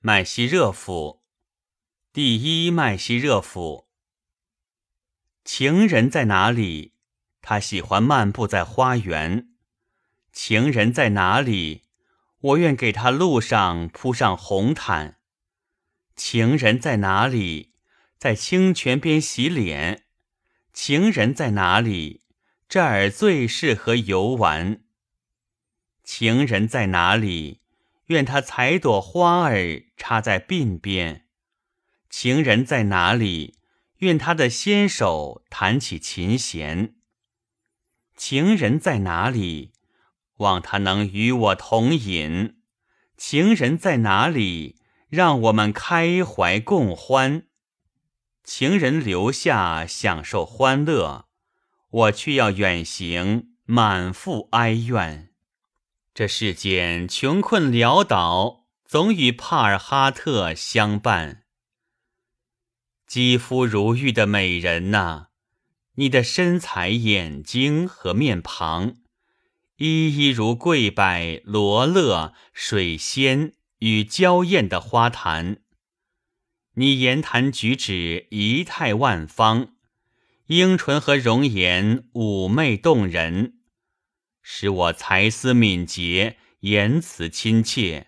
麦西热甫，第一麦西热甫。情人在哪里？他喜欢漫步在花园。情人在哪里？我愿给他路上铺上红毯。情人在哪里？在清泉边洗脸。情人在哪里？这儿最适合游玩。情人在哪里？愿他采朵花儿插在鬓边。情人在哪里？愿他的纤手弹起琴弦。情人在哪里？望他能与我同饮。情人在哪里？让我们开怀共欢。情人留下享受欢乐，我却要远行，满腹哀怨。这世间穷困潦倒，总与帕尔哈特相伴。肌肤如玉的美人呐，你的身材、眼睛和面庞，一一如桂柏、罗勒、水仙与娇艳的花坛。你言谈举止仪态万方，樱唇和容颜妩媚动人。使我才思敏捷，言辞亲切，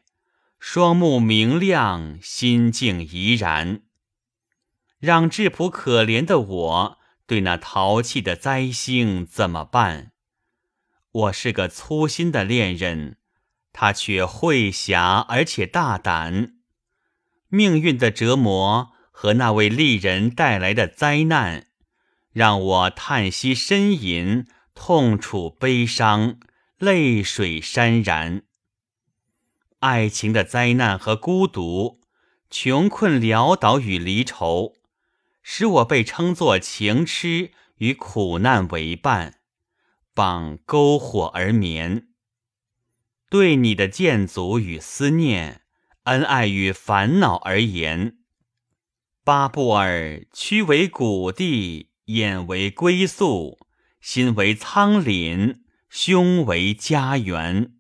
双目明亮，心境怡然。让质朴可怜的我对那淘气的灾星怎么办？我是个粗心的恋人，他却慧侠而且大胆。命运的折磨和那位丽人带来的灾难，让我叹息呻吟。痛楚悲伤，泪水潸然。爱情的灾难和孤独，穷困潦倒与离愁，使我被称作情痴与苦难为伴，傍篝火而眠。对你的建足与思念，恩爱与烦恼而言，巴布尔屈为谷地，眼为归宿。心为苍廪，胸为家园。